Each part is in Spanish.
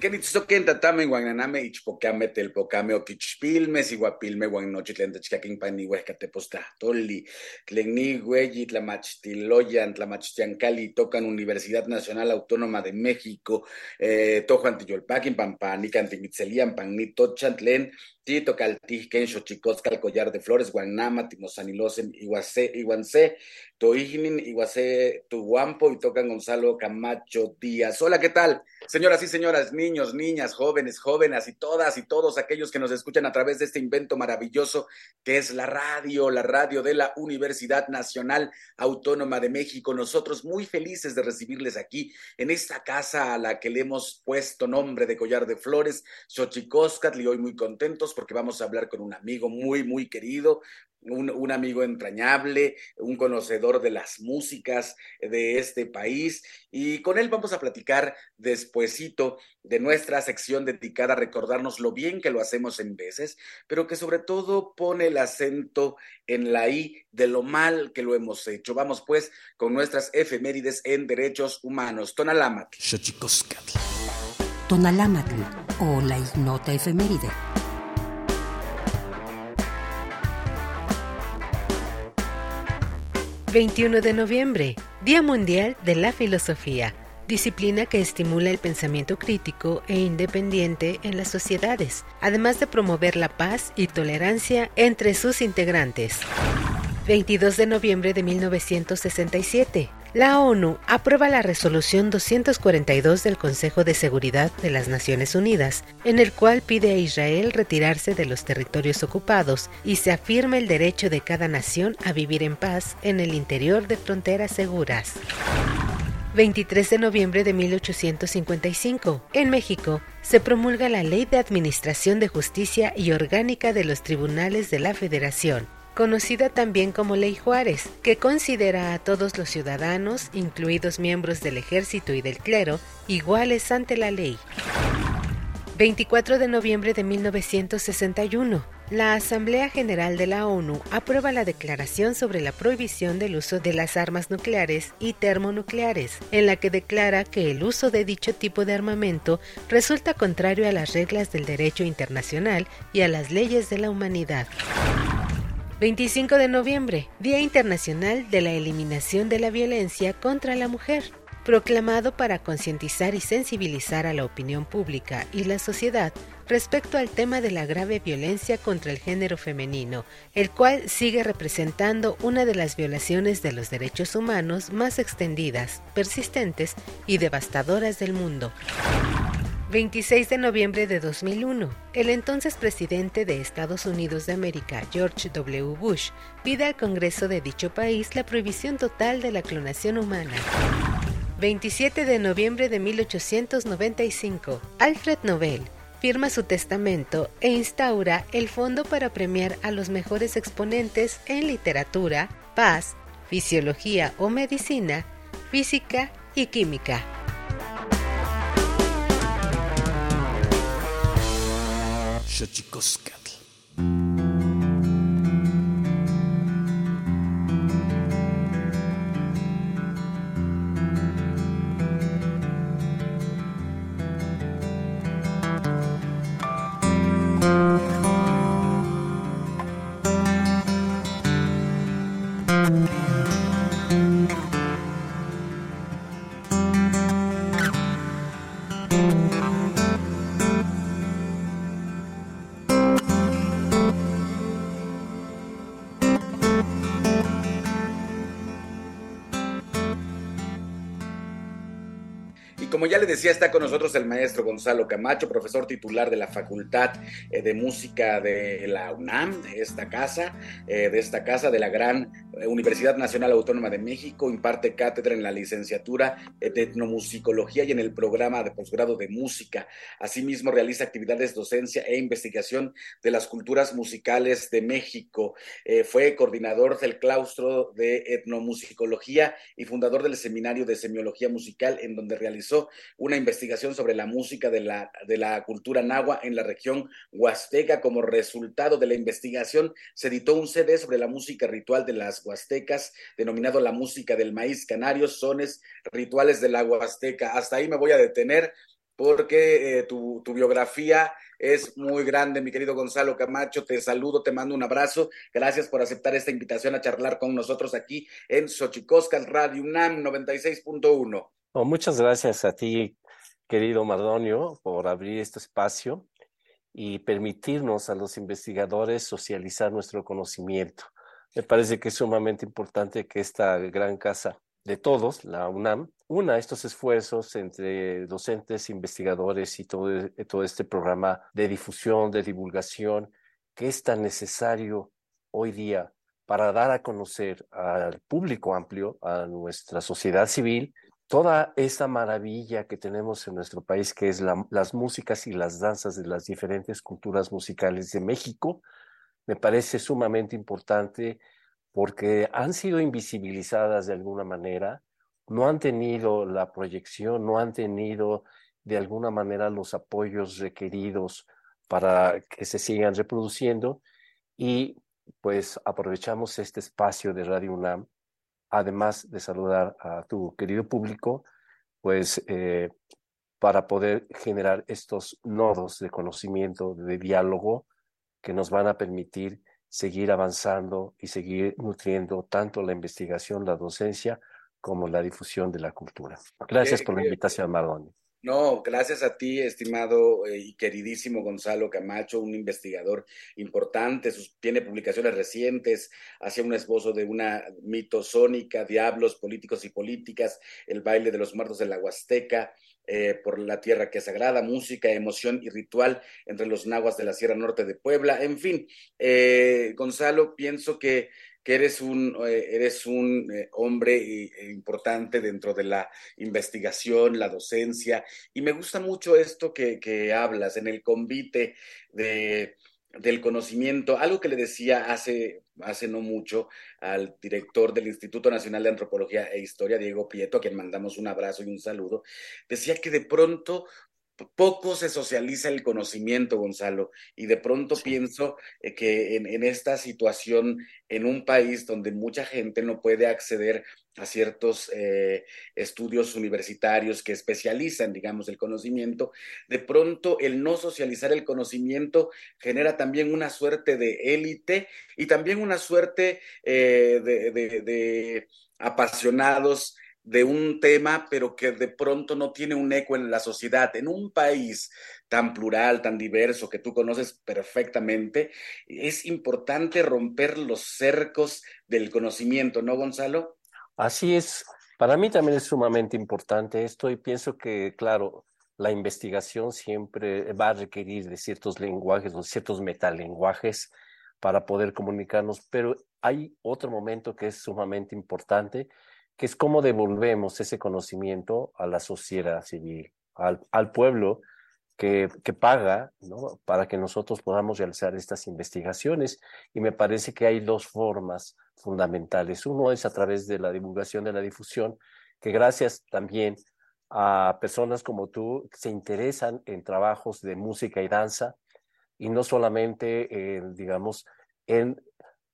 Kenitzoken tatame guananame ichpocame telpocame oquichpilme siguapilme guanochitlen techcaquinpani huescatepostahtoli tlen nigüeyi tlamachtiloyan tlamachtiancali tocan Universidad Nacional Autónoma de México eh, tojuan tiyolpaquin pampanican timitzelian panitochan tlen Tito Caltijken, Xochicoscal, Collar de Flores, Guanama, Timosanilosen, Iguacé, Iguancé, Toignin, Iguacé, Tuguampo y tocan Gonzalo Camacho Díaz. Hola, ¿qué tal? Señoras y señoras, niños, niñas, jóvenes, jóvenes y todas y todos aquellos que nos escuchan a través de este invento maravilloso que es la radio, la radio de la Universidad Nacional Autónoma de México. Nosotros muy felices de recibirles aquí en esta casa a la que le hemos puesto nombre de Collar de Flores, Xochicoscatl, y hoy muy contentos porque vamos a hablar con un amigo muy, muy querido, un, un, amigo entrañable, un conocedor de las músicas de este país y con él vamos a platicar despuesito de nuestra sección dedicada a recordarnos lo bien que lo hacemos en veces, pero que sobre todo pone el acento en la I de lo mal que lo hemos hecho. Vamos pues con nuestras efemérides en derechos humanos. Tonalámatl. Tonalámatl o la ignota efeméride. 21 de noviembre, Día Mundial de la Filosofía, disciplina que estimula el pensamiento crítico e independiente en las sociedades, además de promover la paz y tolerancia entre sus integrantes. 22 de noviembre de 1967, la ONU aprueba la resolución 242 del Consejo de Seguridad de las Naciones Unidas, en el cual pide a Israel retirarse de los territorios ocupados y se afirma el derecho de cada nación a vivir en paz en el interior de fronteras seguras. 23 de noviembre de 1855. En México se promulga la Ley de Administración de Justicia y Orgánica de los Tribunales de la Federación, conocida también como Ley Juárez, que considera a todos los ciudadanos, incluidos miembros del ejército y del clero, iguales ante la ley. 24 de noviembre de 1961. la Asamblea General de la ONU aprueba la Declaración sobre la prohibición del uso de las armas nucleares y termonucleares, en la que declara que el uso de dicho tipo de armamento resulta contrario a las reglas del derecho internacional y a las leyes de la humanidad. 25 de noviembre, Día Internacional de la Eliminación de la Violencia contra la Mujer proclamado para concientizar y sensibilizar a la opinión pública y la sociedad respecto al tema de la grave violencia contra el género femenino, el cual sigue representando una de las violaciones de los derechos humanos más extendidas, persistentes y devastadoras del mundo. 26 de noviembre de 2001, el entonces presidente de Estados Unidos de América, George W. Bush, pide al Congreso de dicho país la prohibición total de la clonación humana. 27 de noviembre de 1895, Alfred Nobel firma su testamento e instaura el fondo para premiar a los mejores exponentes en literatura, paz, fisiología o medicina, física y química. Como decía, está con nosotros el maestro Gonzalo Camacho, profesor titular de la Facultad eh, de Música de la UNAM, de esta casa, eh, de esta casa de la gran eh, Universidad Nacional Autónoma de México, imparte cátedra en la licenciatura de etnomusicología y en el programa de posgrado de música. Asimismo, realiza actividades docencia e investigación de las culturas musicales de México. fue coordinador del claustro de etnomusicología y fundador del seminario de semiología musical, en donde realizó una investigación sobre la música de la, de la cultura nahua en la región huasteca. Como resultado de la investigación, se editó un CD sobre la música ritual de las huastecas, denominado La música del maíz canario, sones rituales de la huasteca. Hasta ahí me voy a detener porque eh, tu, tu, biografía es muy grande, mi querido Gonzalo Camacho. Te saludo, te mando un abrazo. Gracias por aceptar esta invitación a charlar con nosotros aquí en Xochicoscas Radio UNAM 96.1 muchas gracias a ti, querido Mardonio, por abrir este espacio y permitirnos a los investigadores socializar nuestro conocimiento. Me parece que es sumamente importante que esta gran casa de todos, la UNAM, una estos esfuerzos entre docentes, investigadores y todo, todo este programa de difusión, de divulgación, que es tan necesario hoy día para dar a conocer al público amplio, a nuestra sociedad civil, toda esta maravilla que tenemos en nuestro país, que es las músicas y las danzas de las diferentes culturas musicales de México, me parece sumamente importante porque han sido invisibilizadas de alguna manera, no han tenido la proyección, no han tenido de alguna manera los apoyos requeridos para que se sigan reproduciendo. Y pues aprovechamos este espacio de Radio UNAM además de saludar a tu querido público, pues eh, para poder generar estos nodos de conocimiento, de diálogo, que nos van a permitir seguir avanzando y seguir nutriendo tanto la investigación, la docencia, como la difusión de la cultura. Gracias por la invitación, Mardoni. No, gracias a ti, estimado eh, y queridísimo Gonzalo Camacho, un investigador importante, tiene publicaciones recientes, hacia un esbozo de una mitosónica, diablos, políticos y políticas, el baile de los muertos de la Huasteca, eh, por la tierra que es sagrada, música, emoción y ritual entre los nahuas de la Sierra Norte de Puebla, en fin, eh, Gonzalo, pienso que que eres un, eh, eres un eh, hombre eh, importante dentro de la investigación, la docencia, y me gusta mucho esto que, que hablas en el convite de, del conocimiento, algo que le decía hace, hace no mucho al director del Instituto Nacional de Antropología e Historia, Diego Prieto, a quien mandamos un abrazo y un saludo, decía que de pronto poco se socializa el conocimiento, Gonzalo, y de pronto pienso eh, que en, esta situación, en un país donde mucha gente no puede acceder a ciertos eh, estudios universitarios que especializan, digamos, el conocimiento, de pronto el no socializar el conocimiento genera también una suerte de élite y también una suerte eh, de apasionados de un tema, pero que de pronto no tiene un eco en la sociedad. En un país tan plural, tan diverso, que tú conoces perfectamente, es importante romper los cercos del conocimiento, ¿no, Gonzalo? Así es. Para mí también es sumamente importante esto y pienso que, claro, la investigación siempre va a requerir de ciertos lenguajes o ciertos metalenguajes para poder comunicarnos, pero hay otro momento que es sumamente importante que es cómo devolvemos ese conocimiento a la sociedad civil, al, pueblo que, que paga ¿no? para que nosotros podamos realizar estas investigaciones. Y me parece que hay dos formas fundamentales. Uno es a través de la divulgación de la difusión, que gracias también a personas como tú se interesan en trabajos de música y danza, y no solamente, en, digamos, en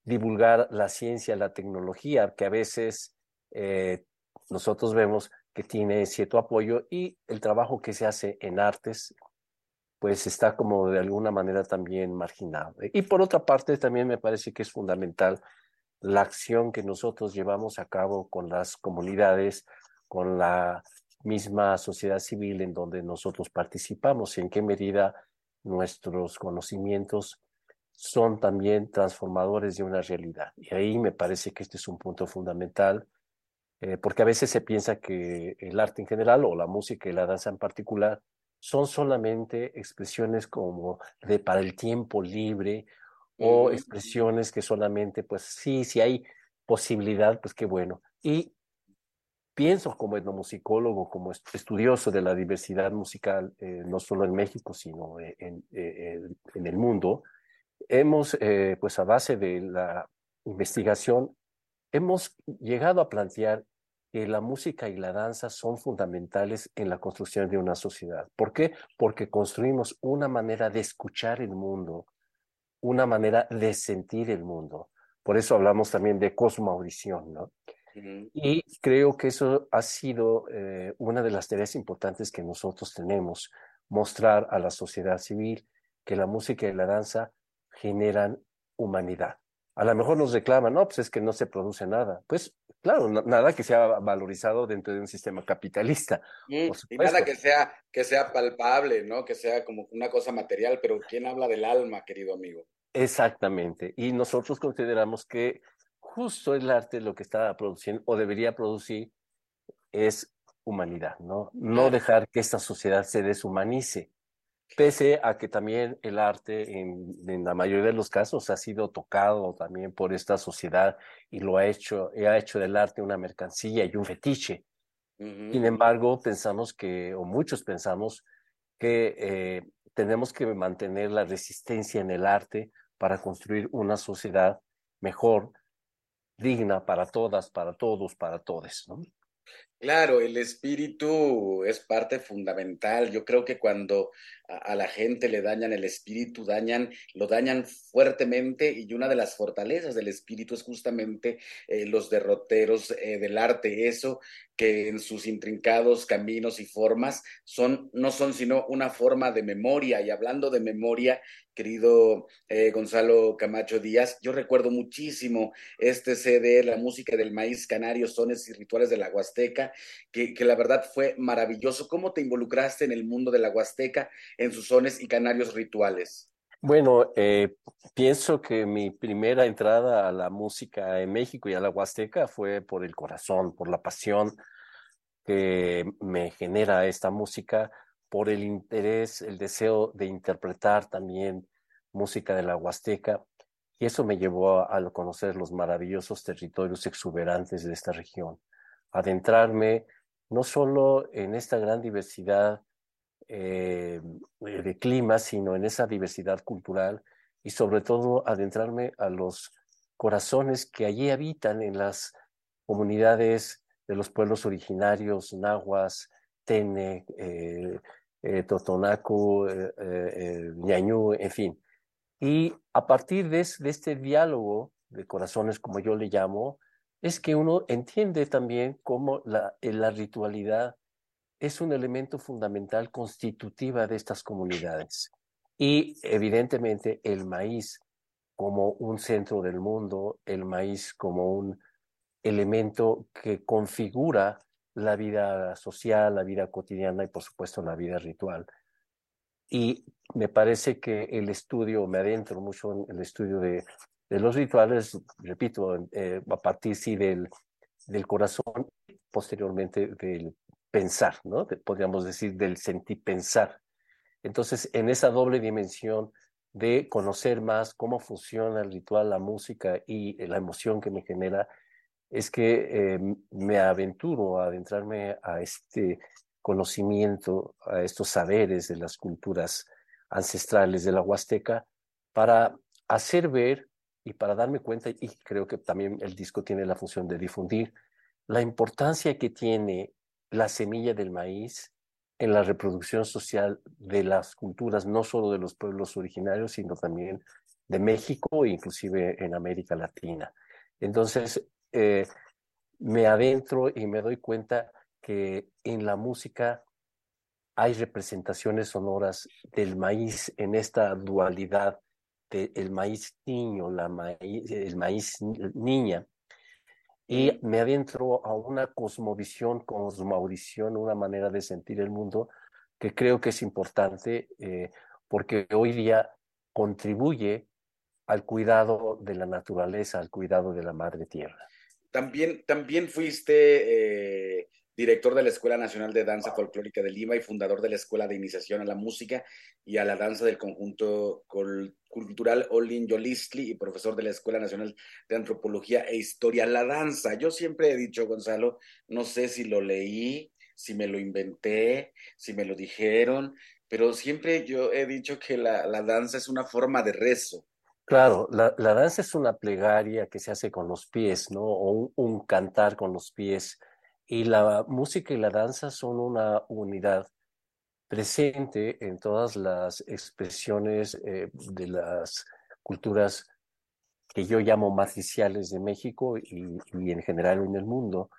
divulgar la ciencia, la tecnología, que a veces eh, nosotros vemos que tiene cierto apoyo y el trabajo que se hace en artes, pues está como de alguna manera también marginado. Y por otra parte, también me parece que es fundamental la acción que nosotros llevamos a cabo con las comunidades, con la misma sociedad civil en donde nosotros participamos, en qué medida nuestros conocimientos son también transformadores de una realidad. Y ahí me parece que este es un punto fundamental eh, porque a veces se piensa que el arte en general o la música y la danza en particular son solamente expresiones como de para el tiempo libre o expresiones que solamente, pues sí, si hay posibilidad, pues qué bueno. Y pienso como etnomusicólogo, como estudioso de la diversidad musical, eh, no solo en México, sino eh, en, en el mundo, hemos, pues a base de la investigación, hemos llegado a plantear que la música y la danza son fundamentales en la construcción de una sociedad. ¿Por qué? Porque construimos una manera de escuchar el mundo, una manera de sentir el mundo. Por eso hablamos también de cosmoaudición, ¿no? Y creo que eso ha sido eh, una de las tareas importantes que nosotros tenemos, mostrar a la sociedad civil que la música y la danza generan humanidad a lo mejor nos reclaman, no, pues es que no se produce nada. Pues claro, nada que sea valorizado dentro de un sistema capitalista. y nada que sea, que sea palpable, ¿no? Que sea como una cosa material, pero ¿quién habla del alma, querido amigo? Exactamente. Y nosotros consideramos que justo el arte lo que está produciendo o debería producir es humanidad, ¿no? No dejar que esta sociedad se deshumanice pese a que también el arte en, la mayoría de los casos ha sido tocado también por esta sociedad y lo ha hecho, ha hecho del arte una mercancía y un fetiche. Sin embargo, pensamos que, o muchos pensamos, que eh, tenemos que mantener la resistencia en el arte para construir una sociedad mejor, digna para todas, para todos, para todos. ¿no? Claro, el espíritu es parte fundamental. Yo creo que cuando a, la gente le dañan el espíritu, dañan, lo dañan fuertemente y una de las fortalezas del espíritu es justamente eh, los derroteros eh, del arte, eso que en sus intrincados caminos y formas son, no son sino una forma de memoria. Y hablando de memoria, querido eh, Gonzalo Camacho Díaz, yo recuerdo muchísimo este CD, la música del maíz canario, sones y rituales de la Huasteca, que, la verdad fue maravilloso. ¿Cómo te involucraste en el mundo de la Huasteca? en sus sones y canarios rituales? Bueno, eh, pienso que mi primera entrada a la música en México y a la Huasteca fue por el corazón, por la pasión que me genera esta música, por el interés, el deseo de interpretar también música de la Huasteca. Y eso me llevó a, conocer los maravillosos territorios exuberantes de esta región, adentrarme no solo en esta gran diversidad eh, de clima, sino en esa diversidad cultural y sobre todo adentrarme a los corazones que allí habitan en las comunidades de los pueblos originarios, nahuas, tene, eh, eh, Totonaco, eh, Ñañú, en fin. Y a partir de, de, este diálogo de corazones, como yo le llamo, es que uno entiende también cómo la, la ritualidad es un elemento fundamental constitutiva de estas comunidades. Y evidentemente el maíz como un centro del mundo, el maíz como un elemento que configura la vida social, la vida cotidiana y por supuesto la vida ritual. Y me parece que el estudio, me adentro mucho en el estudio de, de los rituales, repito, eh, a partir sí del, del corazón, posteriormente del pensar, ¿no? podríamos decir del sentir pensar. Entonces, en esa doble dimensión de conocer más cómo funciona el ritual, la música y la emoción que me genera, es que eh, me aventuro a adentrarme a este conocimiento, a estos saberes de las culturas ancestrales de la Huasteca, para hacer ver y para darme cuenta, y creo que también el disco tiene la función de difundir, la importancia que tiene la semilla del maíz en la reproducción social de las culturas, no solo de los pueblos originarios, sino también de México e inclusive en América Latina. Entonces, eh, me adentro y me doy cuenta que en la música hay representaciones sonoras del maíz en esta dualidad del maíz niño, la maíz, el maíz niña, y me adentro a una cosmovisión, cosmovisión, una manera de sentir el mundo que creo que es importante eh, porque hoy día contribuye al cuidado de la naturaleza, al cuidado de la madre tierra. También, también fuiste eh, director de la Escuela Nacional de Danza Folclórica de Lima y fundador de la Escuela de Iniciación a la Música y a la Danza del Conjunto Cultural Olin Yolistli y profesor de la Escuela Nacional de Antropología e Historia. La danza, yo siempre he dicho, Gonzalo, no sé si lo leí, si me lo inventé, si me lo dijeron, pero siempre yo he dicho que la, la danza es una forma de rezo. Claro, la, danza es una plegaria que se hace con los pies, ¿no? O un, cantar con los pies y la música y la danza son una unidad presente en todas las expresiones eh, de las culturas que yo llamo matriciales de México y, y, en general en el mundo,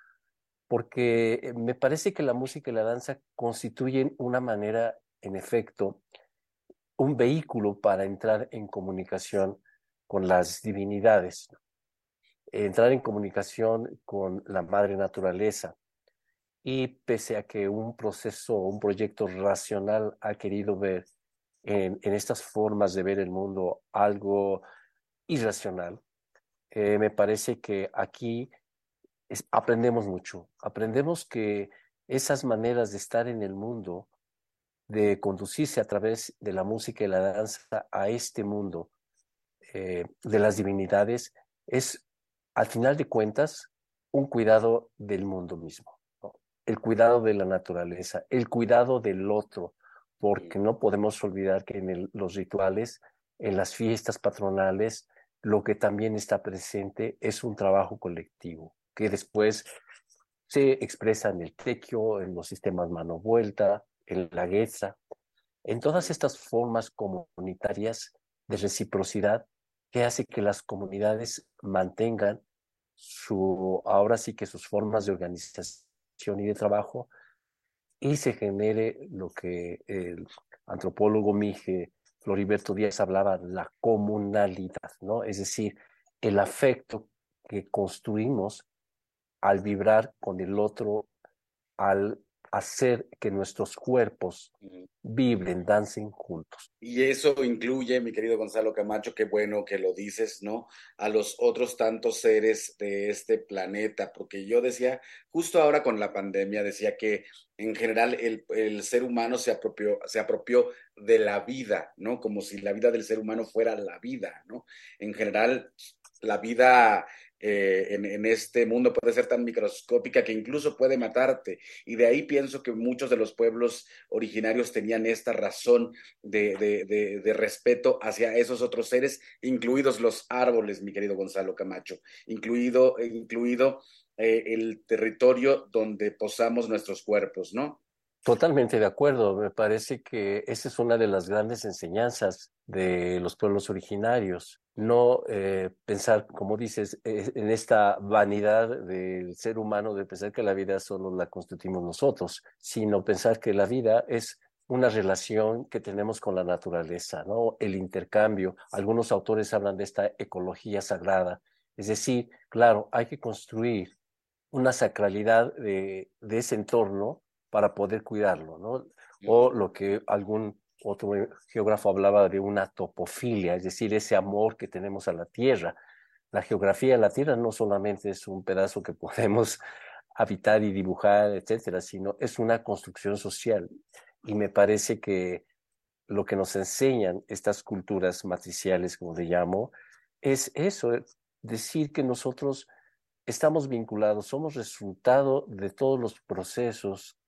porque me parece que la música y la danza constituyen una manera, en efecto, un vehículo para entrar en comunicación con las divinidades entrar en comunicación con la madre naturaleza. Y pese a que un proceso, un proyecto racional ha querido ver en, estas formas de ver el mundo algo irracional, eh, me parece que aquí aprendemos mucho. Aprendemos que esas maneras de estar en el mundo, de conducirse a través de la música y la danza a este mundo eh, de las divinidades, es al final de cuentas, un cuidado del mundo mismo, el cuidado de la naturaleza, el cuidado del otro, porque no podemos olvidar que en los rituales, en las fiestas patronales, lo que también está presente es un trabajo colectivo, que después se expresa en el tequio, en los sistemas mano vuelta, en la guesa, en todas estas formas comunitarias de reciprocidad que hace que las comunidades mantengan su, ahora sí que sus formas de organización y de trabajo y se genere lo que el antropólogo Mije Floriberto Díaz hablaba, la comunalidad, ¿no? Es decir, el afecto que construimos al vibrar con el otro, al hacer que nuestros cuerpos vibren, dancen juntos. Y eso incluye, mi querido Gonzalo Camacho, qué bueno que lo dices, ¿no? A los otros tantos seres de este planeta, porque yo decía, justo ahora con la pandemia, decía que en general el, el ser humano se apropió, se apropió de la vida, ¿no? Como si la vida del ser humano fuera la vida, ¿no? En general, la vida eh, en, este mundo puede ser tan microscópica que incluso puede matarte. Y de ahí pienso que muchos de los pueblos originarios tenían esta razón de, de, de, respeto hacia esos otros seres, incluidos los árboles, mi querido Gonzalo Camacho, incluido, incluido eh, el territorio donde posamos nuestros cuerpos, ¿no? Totalmente de acuerdo. Me parece que esa es una de las grandes enseñanzas de los pueblos originarios. No eh, pensar, como dices, eh, en esta vanidad del ser humano de pensar que la vida solo la constituimos nosotros, sino pensar que la vida es una relación que tenemos con la naturaleza, ¿no? El intercambio. Algunos autores hablan de esta ecología sagrada. Es decir, claro, hay que construir una sacralidad de ese entorno para poder cuidarlo, ¿no? O lo que algún otro geógrafo hablaba de una topofilia, es decir, ese amor que tenemos a la tierra. La geografía de la tierra no solamente es un pedazo que podemos habitar y dibujar, etcétera, sino es una construcción social. Y me parece que lo que nos enseñan estas culturas matriciales, como le llamo, es eso, decir que nosotros estamos vinculados, somos resultado de todos los procesos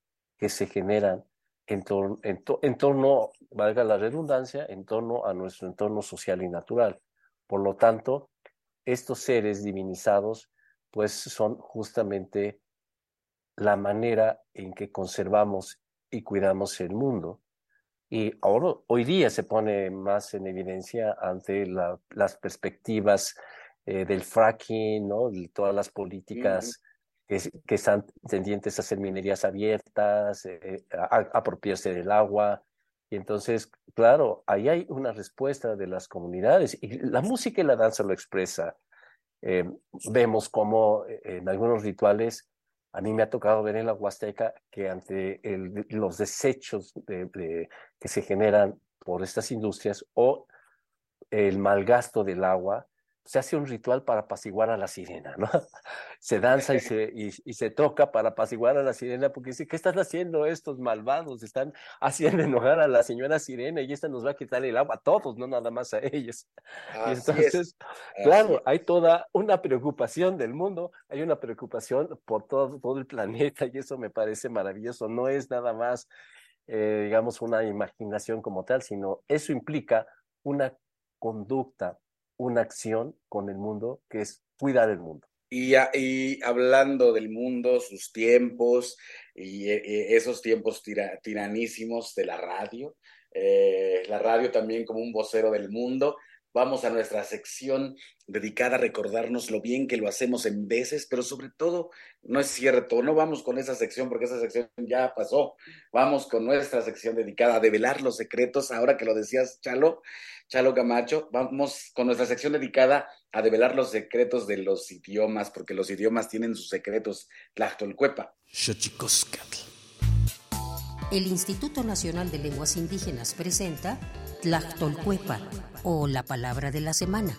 que se generan en, en, torno, valga la redundancia, en torno a nuestro entorno social y natural. Por lo tanto, estos seres divinizados, pues son justamente la manera en que conservamos y cuidamos el mundo. Y ahora, hoy día se pone más en evidencia ante las perspectivas eh, del fracking, ¿no? Todas las políticas que, están tendientes a hacer minerías abiertas, eh, apropiarse del agua. Y entonces, claro, ahí hay una respuesta de las comunidades y la música y la danza lo expresa. Eh, vemos como eh, en algunos rituales, a mí me ha tocado ver en la Huasteca que ante los desechos de, que se generan por estas industrias o el mal gasto del agua, se hace un ritual para apaciguar a la sirena, ¿no? Se danza y se, y, se toca para apaciguar a la sirena porque dice, ¿qué están haciendo estos malvados? Están haciendo enojar a la señora sirena y esta nos va a quitar el agua a todos, no nada más a ellos. y entonces, claro, hay toda una preocupación del mundo, hay una preocupación por todo, todo el planeta y eso me parece maravilloso. No es nada más, eh, digamos, una imaginación como tal, sino eso implica una conducta una acción con el mundo que es cuidar el mundo. Y, y hablando del mundo, sus tiempos y, esos tiempos tiranísimos de la radio, eh, la radio también como un vocero del mundo, vamos a nuestra sección dedicada a recordarnos lo bien que lo hacemos en veces, pero sobre todo, no es cierto, no vamos con esa sección porque esa sección ya pasó, vamos con nuestra sección dedicada a develar los secretos, ahora que lo decías, Chalo, Chalo Camacho, vamos con nuestra sección dedicada a develar los secretos de los idiomas, porque los idiomas tienen sus secretos, Tlachtolcuepa. El Instituto Nacional de Lenguas Indígenas presenta Tlachtolcuepa o la palabra de la semana.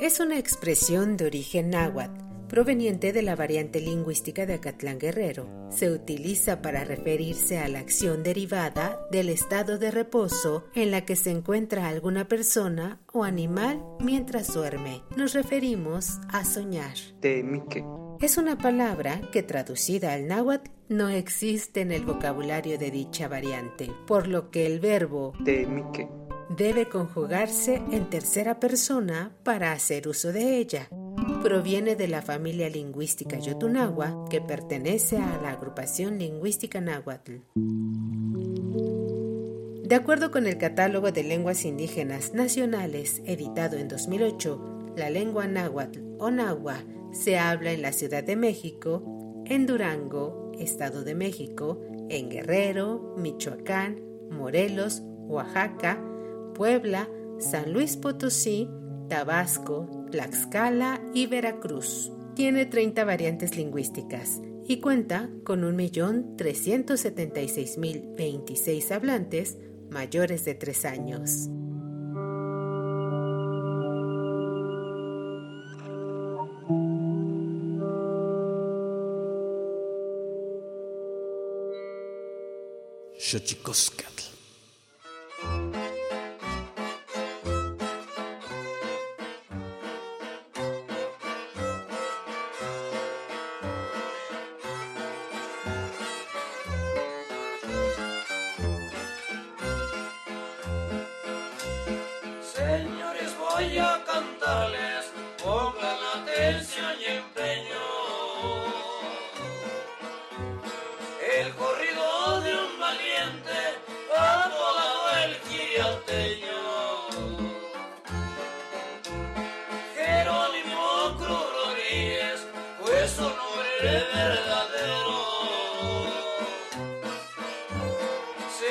Es una expresión de origen náhuatl proveniente de la variante lingüística de Acatlán Guerrero. Se utiliza para referirse a la acción derivada del estado de reposo en la que se encuentra alguna persona o animal mientras duerme. Nos referimos a soñar. Es una palabra que traducida al náhuatl no existe en el vocabulario de dicha variante, por lo que el verbo debe conjugarse en tercera persona para hacer uso de ella proviene de la familia lingüística Yotunagua, que pertenece a la agrupación lingüística náhuatl. De acuerdo con el Catálogo de Lenguas Indígenas Nacionales, editado en 2008, la lengua náhuatl o nahua se habla en la Ciudad de México, en Durango, Estado de México, en Guerrero, Michoacán, Morelos, Oaxaca, Puebla, San Luis Potosí, Tabasco, Tlaxcala y Veracruz. Tiene 30 variantes lingüísticas y cuenta con 1.376.026 hablantes mayores de 3 años. Señores,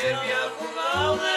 ser-me a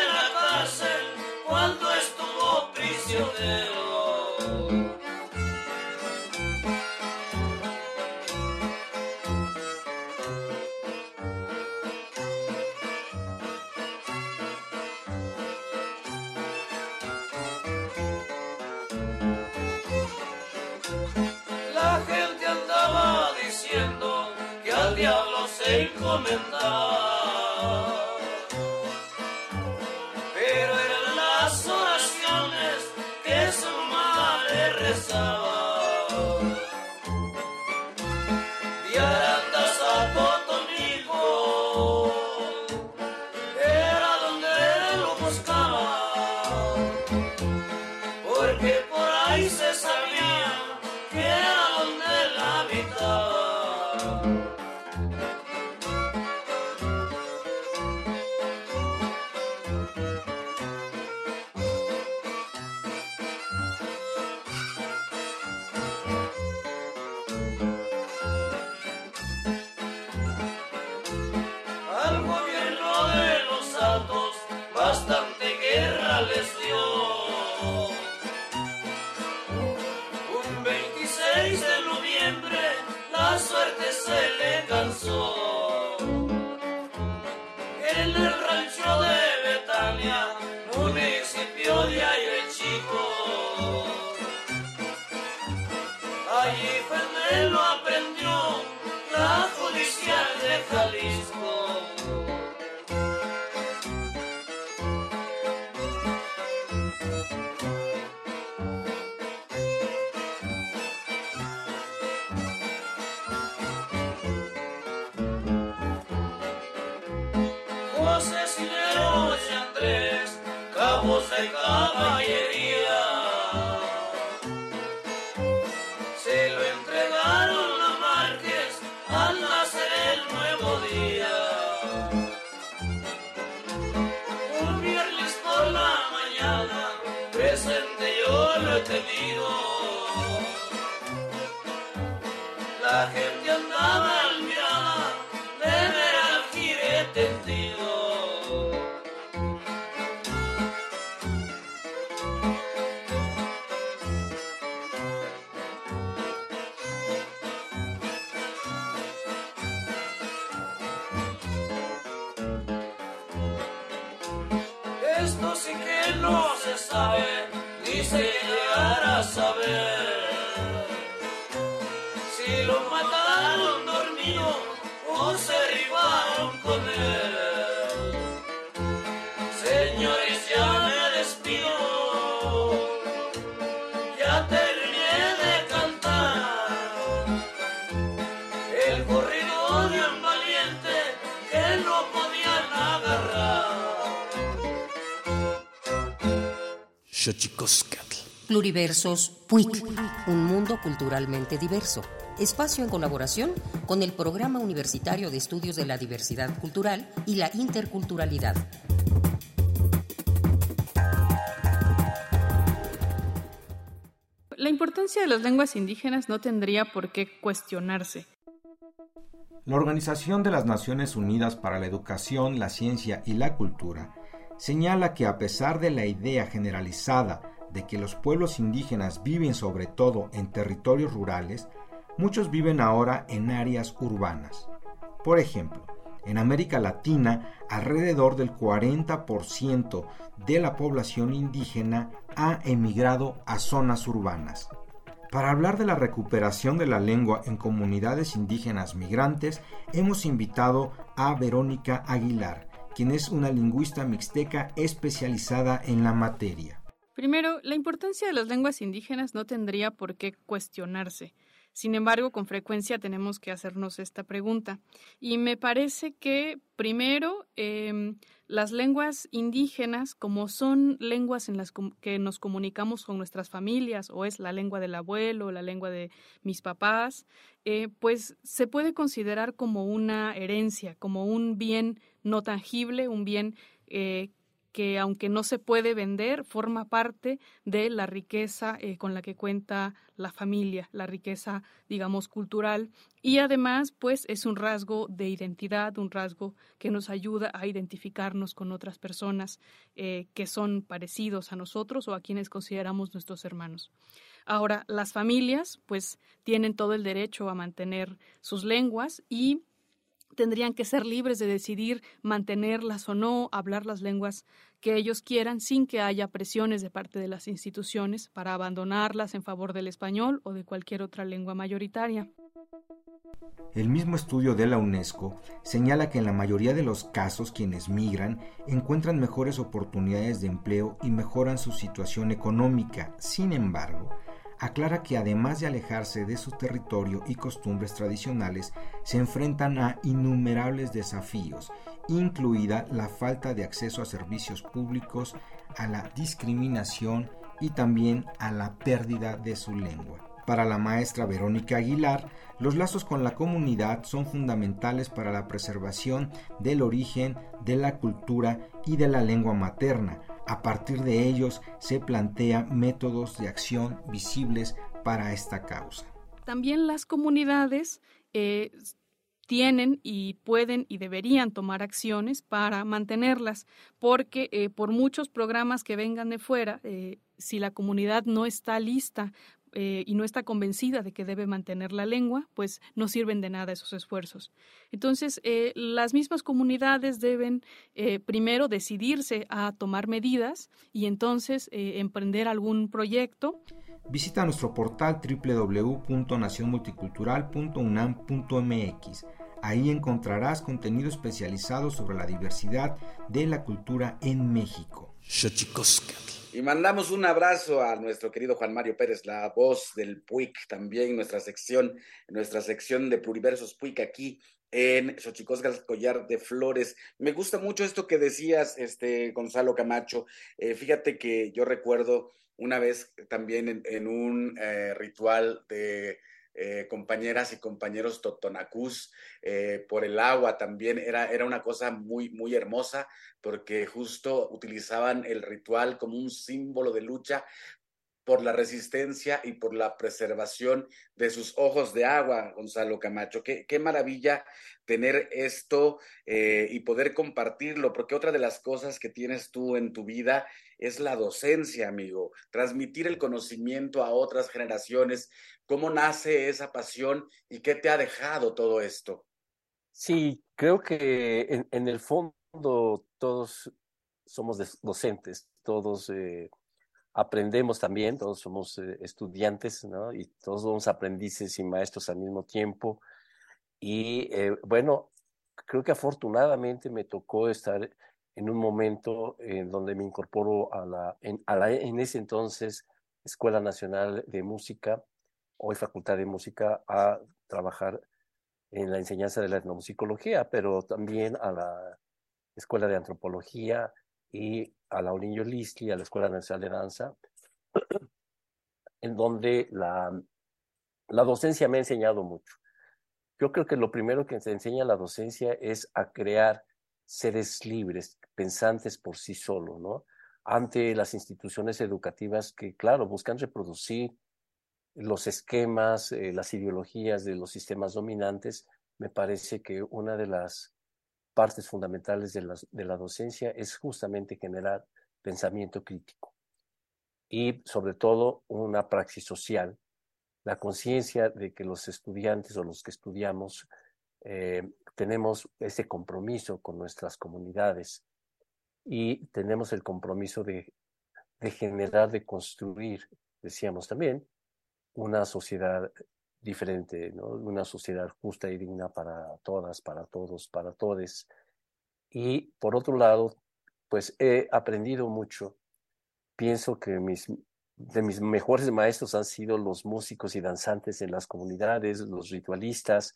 de caballería. Se lo entregaron a Márquez al nacer el nuevo día. Un viernes por la mañana, presente yo lo he tenido. La gente andaba Pluriversos PUIC, un mundo culturalmente diverso. Espacio en colaboración con el Programa Universitario de Estudios de la Diversidad Cultural y la Interculturalidad. La importancia de las lenguas indígenas no tendría por qué cuestionarse. La Organización de las Naciones Unidas para la Educación, la Ciencia y la Cultura señala que a pesar de la idea generalizada de que los pueblos indígenas viven sobre todo en territorios rurales, muchos viven ahora en áreas urbanas. Por ejemplo, en América Latina, alrededor del 40% de la población indígena ha emigrado a zonas urbanas. Para hablar de la recuperación de la lengua en comunidades indígenas migrantes, hemos invitado a Verónica Aguilar, quien es una lingüista mixteca especializada en la materia. Primero, la importancia de las lenguas indígenas no tendría por qué cuestionarse. Sin embargo, con frecuencia tenemos que hacernos esta pregunta. Y me parece que, primero, em, las lenguas indígenas, como son lenguas en las que nos comunicamos con nuestras familias, o es la lengua del abuelo, la lengua de mis papás, eh, pues se puede considerar como una herencia, como un bien no tangible, un bien eh, que aunque no se puede vender, forma parte de la riqueza eh, con la que cuenta la familia, la riqueza, digamos, cultural. Y además, pues es un rasgo de identidad, un rasgo que nos ayuda a identificarnos con otras personas eh, que son parecidos a nosotros o a quienes consideramos nuestros hermanos. Ahora, las familias, pues, tienen todo el derecho a mantener sus lenguas y tendrían que ser libres de decidir mantenerlas o no, hablar las lenguas que ellos quieran sin que haya presiones de parte de las instituciones para abandonarlas en favor del español o de cualquier otra lengua mayoritaria. El mismo estudio de la UNESCO señala que en la mayoría de los casos quienes migran encuentran mejores oportunidades de empleo y mejoran su situación económica. Sin embargo, aclara que además de alejarse de su territorio y costumbres tradicionales, se enfrentan a innumerables desafíos, incluida la falta de acceso a servicios públicos, a la discriminación y también a la pérdida de su lengua. Para la maestra Verónica Aguilar, los lazos con la comunidad son fundamentales para la preservación del origen, de la cultura y de la lengua materna, a partir de ellos se plantea métodos de acción visibles para esta causa. También las comunidades eh, tienen y pueden y deberían tomar acciones para mantenerlas, porque eh, por muchos programas que vengan de fuera, eh, si la comunidad no está lista eh, y no está convencida de que debe mantener la lengua, pues no sirven de nada esos esfuerzos. Entonces, eh, las mismas comunidades deben eh, primero decidirse a tomar medidas y entonces emprender algún proyecto. Visita nuestro portal www.nacionmulticultural.unam.mx. Ahí encontrarás contenido especializado sobre la diversidad de la cultura en México. Y mandamos un abrazo a nuestro querido Juan Mario Pérez, la voz del PUIC, también nuestra sección, nuestra sección de Pluriversos PUIC aquí en Xochicosgas Collar de Flores. Me gusta mucho esto que decías, este Gonzalo Camacho. Eh, fíjate que yo recuerdo una vez también en, un eh, ritual de eh, compañeras y compañeros totonacús eh, por el agua también era, era una cosa muy, muy hermosa porque justo utilizaban el ritual como un símbolo de lucha por la resistencia y por la preservación de sus ojos de agua, Gonzalo Camacho. Qué, qué maravilla tener esto eh, y poder compartirlo, porque otra de las cosas que tienes tú en tu vida es la docencia, amigo, transmitir el conocimiento a otras generaciones, cómo nace esa pasión y qué te ha dejado todo esto. Sí, creo que en, el fondo todos somos docentes, todos eh, aprendemos también, todos somos eh, estudiantes, ¿no? Y todos somos aprendices y maestros al mismo tiempo. Y eh, bueno, creo que afortunadamente me tocó estar en un momento en donde me incorporo a la, en, a la, en ese entonces, Escuela Nacional de Música, hoy Facultad de Música, a trabajar en la enseñanza de la etnomusicología, pero también a la Escuela de Antropología y a la Olinio Listli, a la Escuela Nacional de Danza, en donde la, la docencia me ha enseñado mucho. Yo creo que lo primero que se enseña la docencia es a crear seres libres, pensantes por sí solos, ¿no? Ante las instituciones educativas que, claro, buscan reproducir los esquemas, eh, las ideologías de los sistemas dominantes, me parece que una de las partes fundamentales de la, de la docencia es justamente generar pensamiento crítico y sobre todo una praxis social la conciencia de que los estudiantes o los que estudiamos eh, tenemos ese compromiso con nuestras comunidades y tenemos el compromiso de, de generar, de construir, decíamos también, una sociedad diferente, una sociedad justa y digna para todas, para todos, para todes. Y por otro lado, pues he aprendido mucho. Pienso que mis de mis mejores maestros han sido los músicos y danzantes en las comunidades, los ritualistas,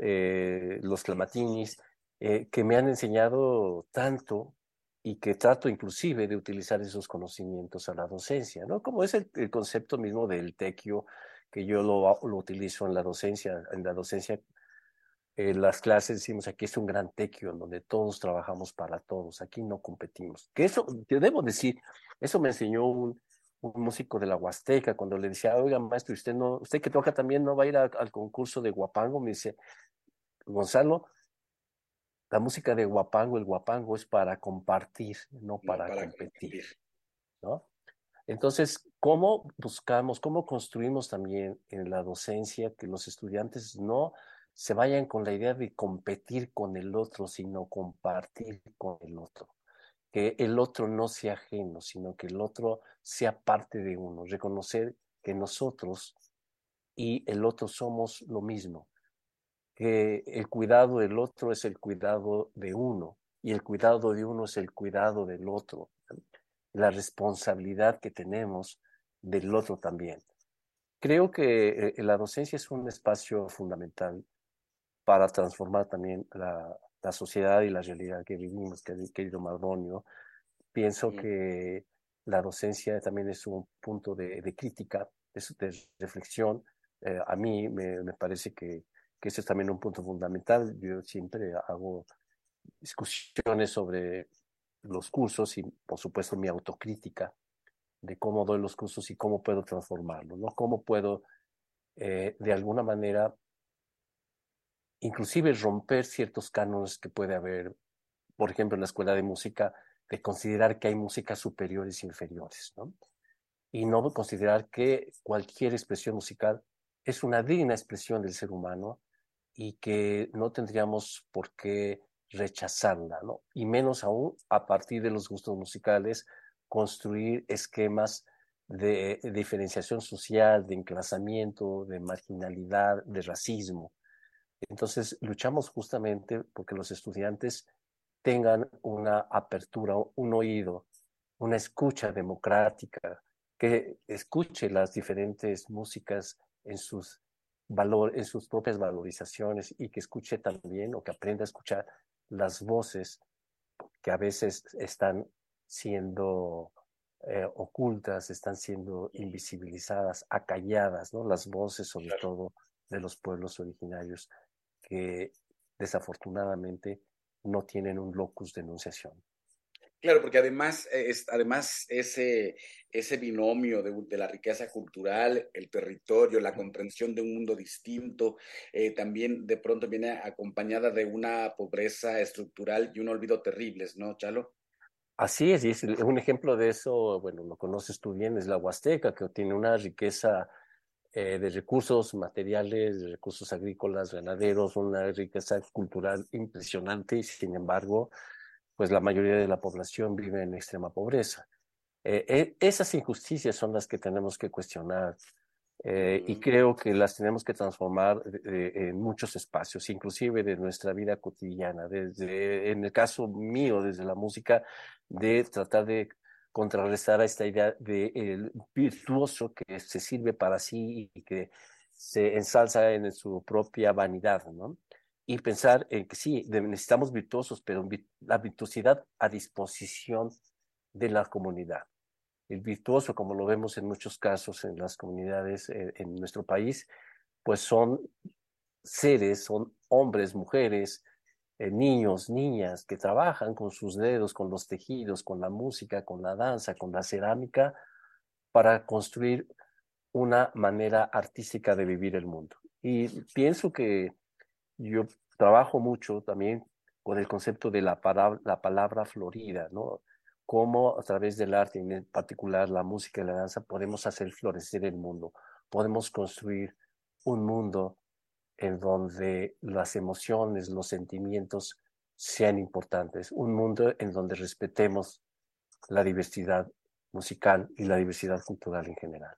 eh, los clamatinis, eh, que me han enseñado tanto y que trato inclusive de utilizar esos conocimientos a la docencia, ¿no? Como es el, el concepto mismo del tequio, que yo lo, lo, utilizo en la docencia, en la docencia, en las clases decimos aquí es un gran tequio en donde todos trabajamos para todos, aquí no competimos. Que eso, te debo decir, eso me enseñó un, un músico de la Huasteca cuando le decía, oiga maestro, usted no, usted que toca también no va a ir a, al concurso de Guapango, me dice, Gonzalo, la música de guapango, el guapango es para compartir, no para, no para competir, ¿no? Entonces, ¿cómo buscamos, cómo construimos también en la docencia que los estudiantes no se vayan con la idea de competir con el otro, sino compartir con el otro? Que el otro no sea ajeno, sino que el otro sea parte de uno, reconocer que nosotros y el otro somos lo mismo, que el cuidado del otro es el cuidado de uno y el cuidado de uno es el cuidado del otro. La responsabilidad que tenemos del otro también. Creo que eh, la docencia es un espacio fundamental para transformar también la, la sociedad y la realidad que vivimos, querido Mardonio. Pienso que la docencia también es un punto de, de crítica, de, de reflexión. Eh, a mí me, me parece que que ese es también un punto fundamental. Yo siempre hago discusiones sobre los cursos y, por supuesto, mi autocrítica de cómo doy los cursos y cómo puedo transformarlo, ¿no? Cómo puedo, eh, de alguna manera, inclusive romper ciertos cánones que puede haber, por ejemplo, en la escuela de música, de considerar que hay músicas superiores e inferiores, ¿no? Y no considerar que cualquier expresión musical es una digna expresión del ser humano y que no tendríamos por qué rechazarla, ¿no? Y menos aún a partir de los gustos musicales, construir esquemas de, diferenciación social, de enclasamiento, de marginalidad, de racismo. Entonces, luchamos justamente porque los estudiantes tengan una apertura, un oído, una escucha democrática, que escuche las diferentes músicas en sus valor, en sus propias valorizaciones y que escuche también o que aprenda a escuchar las voces que a veces están siendo eh, ocultas, están siendo invisibilizadas, acalladas, ¿no? Las voces sobre todo de los pueblos originarios que desafortunadamente no tienen un locus de enunciación. Claro, porque además, eh, es, además ese, ese binomio de, de, la riqueza cultural, el territorio, la comprensión de un mundo distinto, eh, también de pronto viene acompañada de una pobreza estructural y un olvido terribles, ¿no, Chalo? Así es, y es un ejemplo de eso, bueno, lo conoces tú bien, es la Huasteca, que tiene una riqueza eh, de recursos materiales, de recursos agrícolas, ganaderos, una riqueza cultural impresionante, y sin embargo, pues la mayoría de la población vive en extrema pobreza. Eh, eh, esas injusticias son las que tenemos que cuestionar eh, y creo que las tenemos que transformar en muchos espacios, inclusive de nuestra vida cotidiana, desde, en el caso mío, desde la música, de tratar de contrarrestar a esta idea de el virtuoso que se sirve para sí y que se ensalza en su propia vanidad, ¿no? y pensar en que sí, necesitamos virtuosos, pero la virtuosidad a disposición de la comunidad. El virtuoso, como lo vemos en muchos casos en las comunidades eh, en nuestro país, pues son seres, son hombres, mujeres, eh, niños, niñas que trabajan con sus dedos, con los tejidos, con la música, con la danza, con la cerámica, para construir una manera artística de vivir el mundo. Y pienso que yo trabajo mucho también con el concepto de la palabra, la palabra florida, ¿no? Cómo a través del arte, en particular la música y la danza, podemos hacer florecer el mundo, podemos construir un mundo en donde las emociones, los sentimientos sean importantes, un mundo en donde respetemos la diversidad musical y la diversidad cultural en general.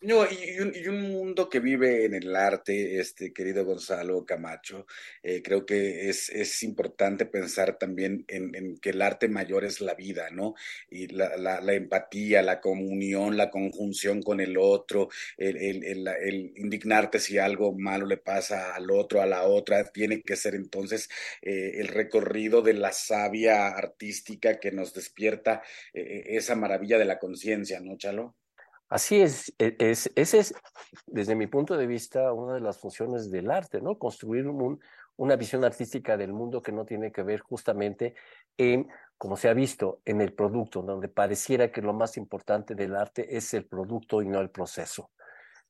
No, y, un, y, un, mundo que vive en el arte, este querido Gonzalo Camacho, eh, creo que es, es, importante pensar también en, que el arte mayor es la vida, ¿no? Y la, la, la empatía, la comunión, la conjunción con el otro, el, indignarte si algo malo le pasa al otro, a la otra, tiene que ser entonces eh, el recorrido de la savia artística que nos despierta eh, esa maravilla de la conciencia, ¿no, Chalo? Así es, e, es, ese es, desde mi punto de vista, una de las funciones del arte, ¿no? Construir un, una visión artística del mundo que no tiene que ver justamente en, como se ha visto, en el producto, donde pareciera que lo más importante del arte es el producto y no el proceso.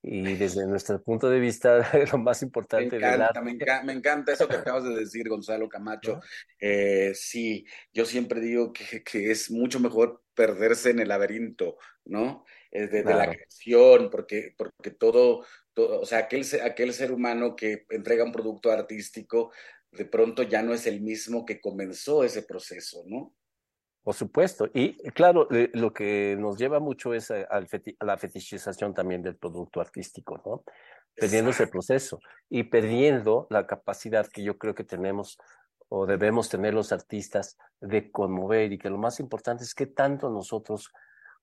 Y desde nuestro punto de vista, lo más importante me encanta, del arte... Me encanta, me encanta eso que acabas de decir, Gonzalo Camacho. ¿No? Eh, sí, yo siempre digo que, que es mucho mejor perderse en el laberinto, ¿no? De, de la creación, porque, porque todo, todo, o sea, aquel, aquel ser humano que entrega un producto artístico, de pronto ya no es el mismo que comenzó ese proceso, ¿no? Por supuesto. Y claro, lo que nos lleva mucho es a, a la fetichización también del producto artístico, ¿no? Perdiendo ese proceso y perdiendo la capacidad que yo creo que tenemos o debemos tener los artistas de conmover y que lo más importante es que tanto nosotros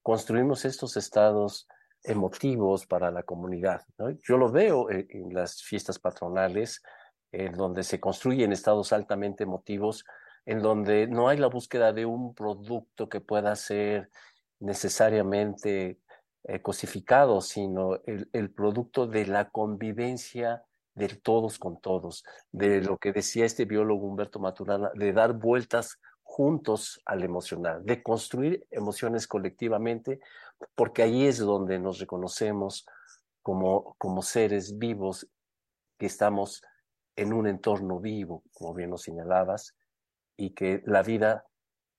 construimos estos estados emotivos para la comunidad. Yo lo veo en, en las fiestas patronales, en donde se construyen estados altamente emotivos, en donde no hay la búsqueda de un producto que pueda ser necesariamente eh, cosificado, sino el, el, producto de la convivencia de todos con todos, de lo que decía este biólogo Humberto Maturana, de dar vueltas juntos al emocional, de construir emociones colectivamente, porque ahí es donde nos reconocemos como, como seres vivos que estamos en un entorno vivo, como bien lo señalabas, y que la vida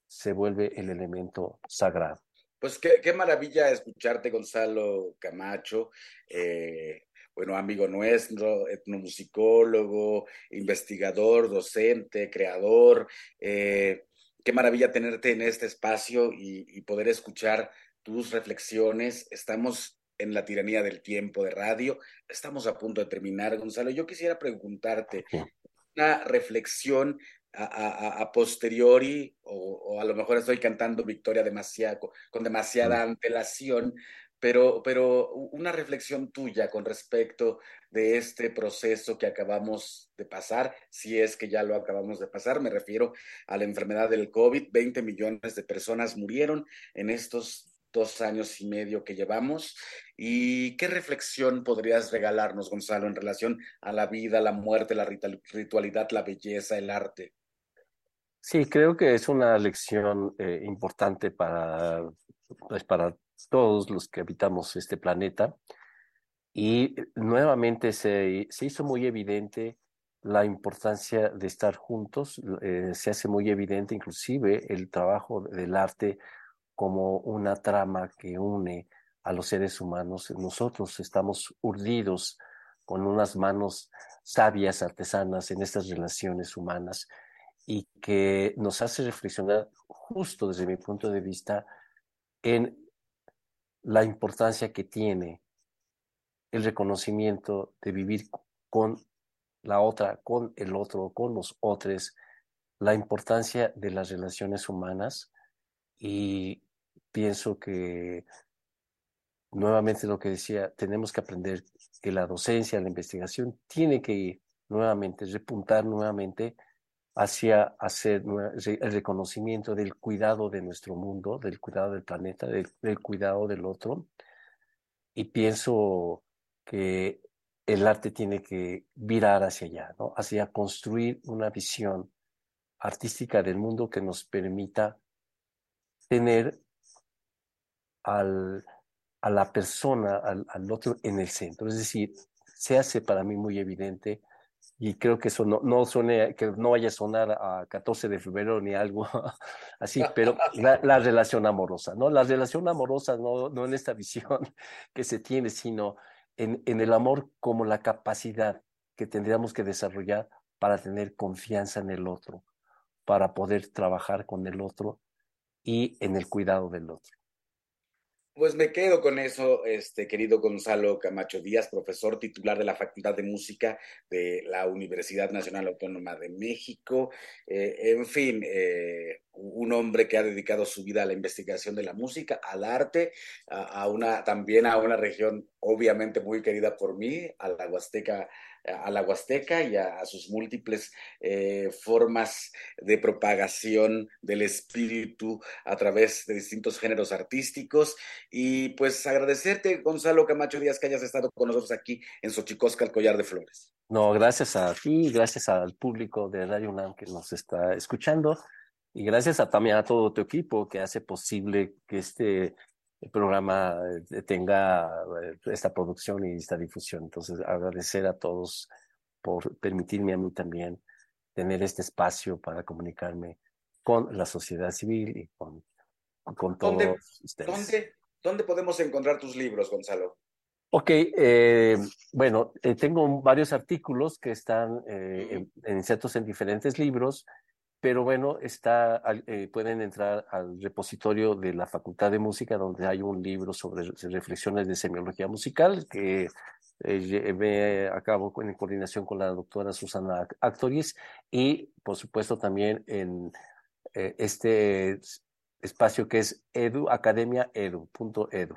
se vuelve el elemento sagrado. Pues qué, qué maravilla escucharte, Gonzalo Camacho, eh, bueno, amigo nuestro, etnomusicólogo, investigador, docente, creador. Eh, qué maravilla tenerte en este espacio y, y poder escuchar tus reflexiones. Estamos en la tiranía del tiempo de radio. Estamos a punto de terminar, Gonzalo. Yo quisiera preguntarte una reflexión a, a, a posteriori, o, o, a lo mejor estoy cantando victoria demasiado, con demasiada antelación, pero, pero una reflexión tuya con respecto de este proceso que acabamos de pasar, si es que ya lo acabamos de pasar, me refiero a la enfermedad del COVID, 20 millones de personas murieron en estos dos años y medio que llevamos. ¿Y qué reflexión podrías regalarnos, Gonzalo, en relación a la vida, la muerte, la ritualidad, la belleza, el arte? Sí, creo que es una lección eh, importante para, pues, para todos los que habitamos este planeta. Y nuevamente se, se hizo muy evidente la importancia de estar juntos, eh, se hace muy evidente inclusive el trabajo del arte como una trama que une a los seres humanos. Nosotros estamos urdidos con unas manos sabias, artesanas en estas relaciones humanas y que nos hace reflexionar justo desde mi punto de vista en la importancia que tiene el reconocimiento de vivir con la otra, con el otro, con los otros, la importancia de las relaciones humanas. Y pienso que nuevamente lo que decía, tenemos que aprender que la docencia, la investigación tiene que nuevamente repuntar nuevamente hacia hacer el reconocimiento del cuidado de nuestro mundo, del cuidado del planeta, del, cuidado del otro. Y pienso que el arte tiene que virar hacia allá, ¿no? hacia construir una visión artística del mundo que nos permita tener al, a la persona, al, al otro en el centro. Es decir, se hace para mí muy evidente y creo que eso no, no suene, que no vaya a sonar a 14 de febrero ni algo así, pero la, la, relación amorosa, ¿no? La relación amorosa no, no en esta visión que se tiene, sino en, en el amor como la capacidad que tendríamos que desarrollar para tener confianza en el otro, para poder trabajar con el otro y en el cuidado del otro. Pues me quedo con eso, este querido Gonzalo Camacho Díaz, profesor titular de la Facultad de Música de la Universidad Nacional Autónoma de México. Eh, en fin, eh, un hombre que ha dedicado su vida a la investigación de la música, al arte, a, una, también a una región obviamente muy querida por mí, a la Huasteca a la Huasteca y a, sus múltiples eh, formas de propagación del espíritu a través de distintos géneros artísticos. Y pues agradecerte, Gonzalo Camacho Díaz, que hayas estado con nosotros aquí en Xochicosca, el Collar de Flores. No, gracias a ti, gracias al público de Radio UNAM que nos está escuchando y gracias también a todo tu equipo que hace posible que este el programa eh, tenga eh, esta producción y esta difusión. Entonces, agradecer a todos por permitirme a mí también tener este espacio para comunicarme con la sociedad civil y con, con todos ¿Dónde, ustedes. ¿dónde, ¿Dónde podemos encontrar tus libros, Gonzalo? Ok, eh, bueno, eh, tengo varios artículos que están eh, en, en insertos en diferentes libros pero bueno, está, eh, pueden entrar al repositorio de la Facultad de Música, donde hay un libro sobre reflexiones de semiología musical que eh, llevé a cabo en coordinación con la doctora Susana Actoris y, por supuesto, también en eh, este espacio que es edu, academiaedu.edu.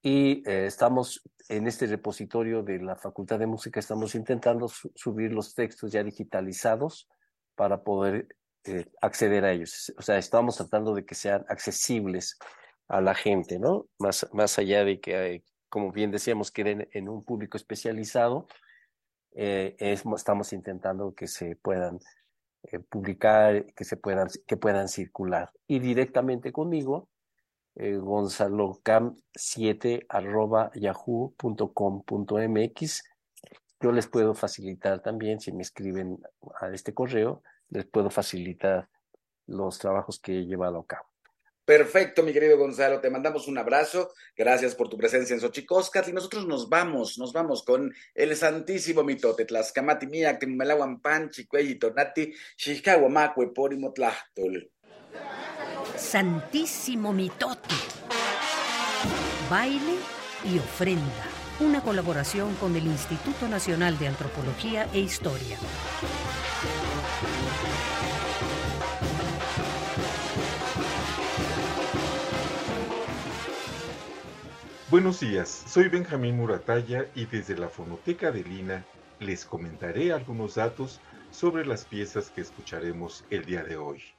Y eh, estamos en este repositorio de la Facultad de Música, estamos intentando su subir los textos ya digitalizados para poder eh, acceder a ellos. O sea, estamos tratando de que sean accesibles a la gente, ¿no? Más, más allá de que, hay, como bien decíamos, queden en un público especializado, eh, es, estamos intentando que se puedan eh, publicar, que se puedan, que puedan circular. Y directamente conmigo, eh, gonzalocam7 arroba yahoo.com.mx. Yo les puedo facilitar también, si me escriben a este correo, les puedo facilitar los trabajos que he llevado a cabo. Perfecto, mi querido Gonzalo, te mandamos un abrazo, gracias por tu presencia en Xochicóscatl y nosotros nos vamos, nos vamos con el santísimo mitote, Tlaxcamati Miak, Timelawan Panchi, Cuelli, Tonati, Xixcahuamacue, Porimo, Tlachtol. Santísimo mitote. Baile y ofrenda. Una colaboración con el Instituto Nacional de Antropología e Historia. Buenos días, soy Benjamín Murataya y desde la Fonoteca de Lina les comentaré algunos datos sobre las piezas que escucharemos el día de hoy.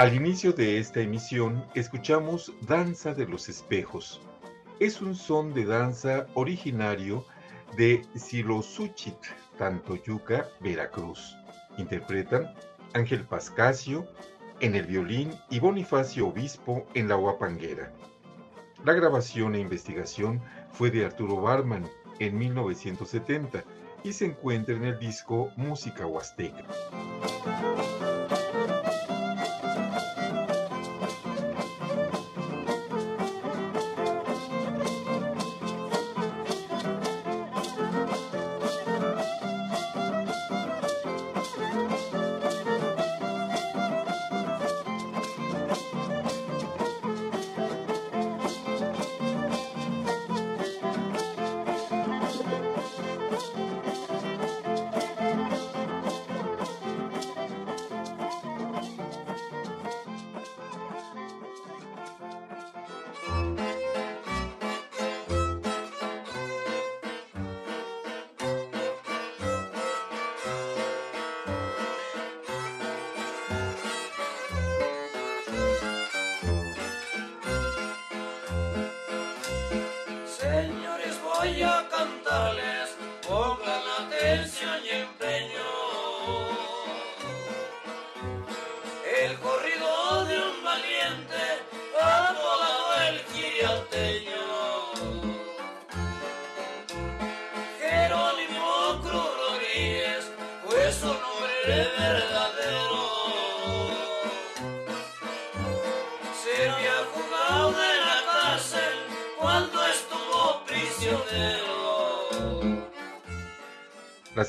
Al inicio de esta emisión escuchamos Danza de los Espejos. Es un son de danza originario de Silosuchit, Tantoyuca, Veracruz. Interpretan Ángel Pascasio en el violín y Bonifacio Obispo en la guapanguera. La grabación e investigación fue de Arturo Barman en 1970 y se encuentra en el disco Música Huasteca.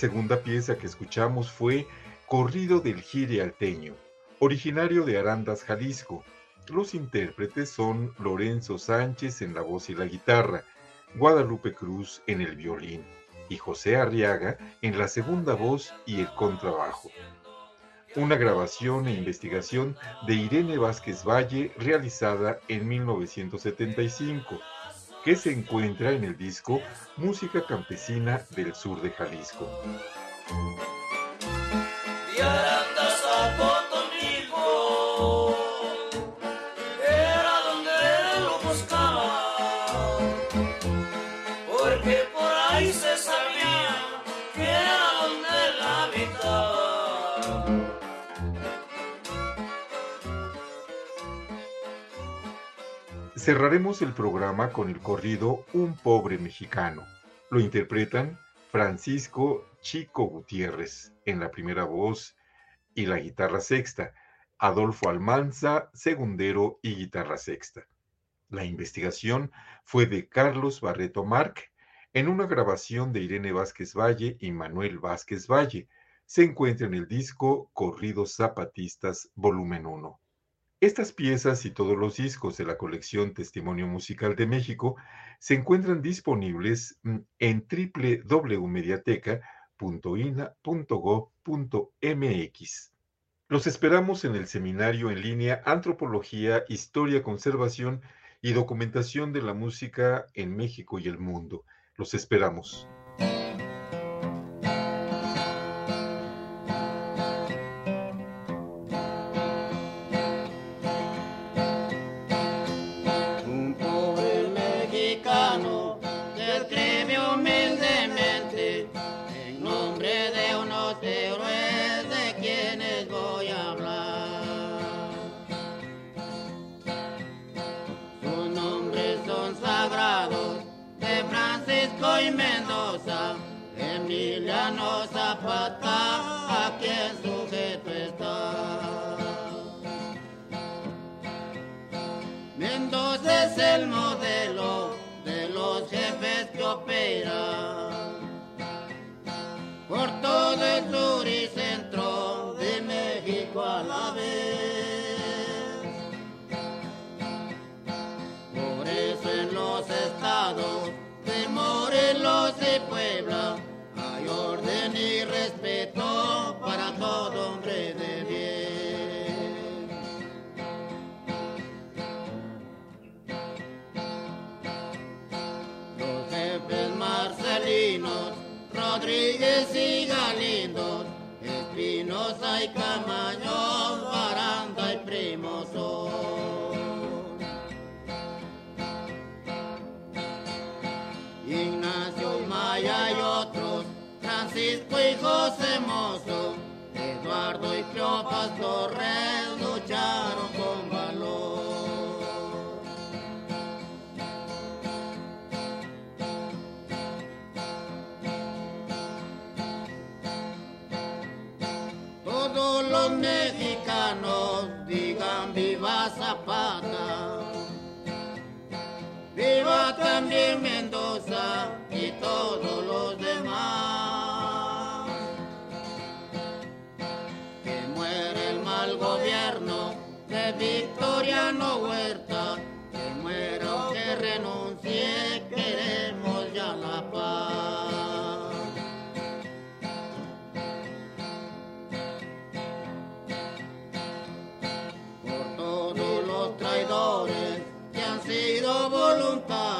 Segunda pieza que escuchamos fue Corrido del Gire Alteño, originario de Arandas, Jalisco. Los intérpretes son Lorenzo Sánchez en la voz y la guitarra, Guadalupe Cruz en el violín y José Arriaga en la segunda voz y el contrabajo. Una grabación e investigación de Irene Vázquez Valle realizada en 1975, que se encuentra en el disco Música Campesina del Sur de Jalisco. Cerraremos el programa con el corrido Un pobre mexicano. Lo interpretan Francisco Chico Gutiérrez en la primera voz y la guitarra sexta, Adolfo Almanza, segundero y guitarra sexta. La investigación fue de Carlos Barreto Marc en una grabación de Irene Vázquez Valle y Manuel Vázquez Valle. Se encuentra en el disco Corridos Zapatistas Volumen 1. Estas piezas y todos los discos de la colección Testimonio Musical de México se encuentran disponibles mm, en www.mediateca.ina.gov.mx. Los esperamos en el seminario en línea Antropología, Historia, Conservación y Documentación de la Música en México y el Mundo. Los esperamos. Mendoza es el modelo de los jefes que operan y Camaño, Baranda y Primo son. Ignacio Maya y otros, Francisco y José Mozo, Eduardo y Cleopas Torres también Mendoza y todos los demás. Que muere el mal gobierno de Victoriano Huerta. Que muera o que renuncie, queremos ya la paz. por todos los traidores que han sido voluntarios,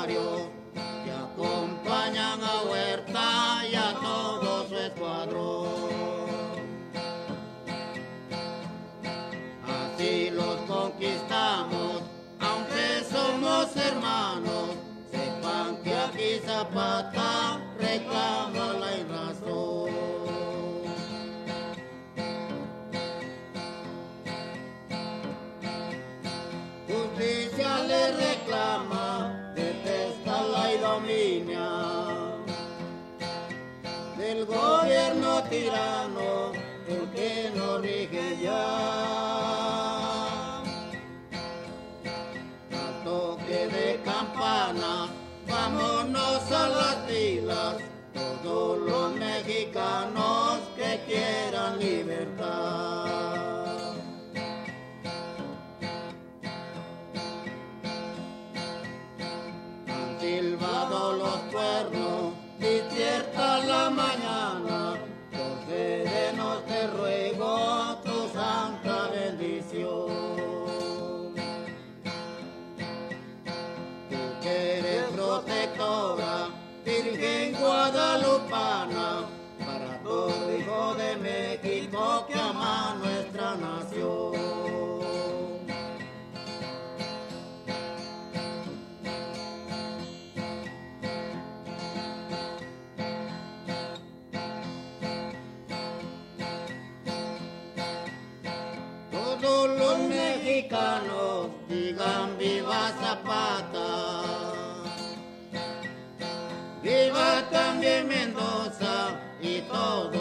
zapata reclama la razón. Justicia le reclama, detesta la idominia del gobierno tirano. de Mendoza y todo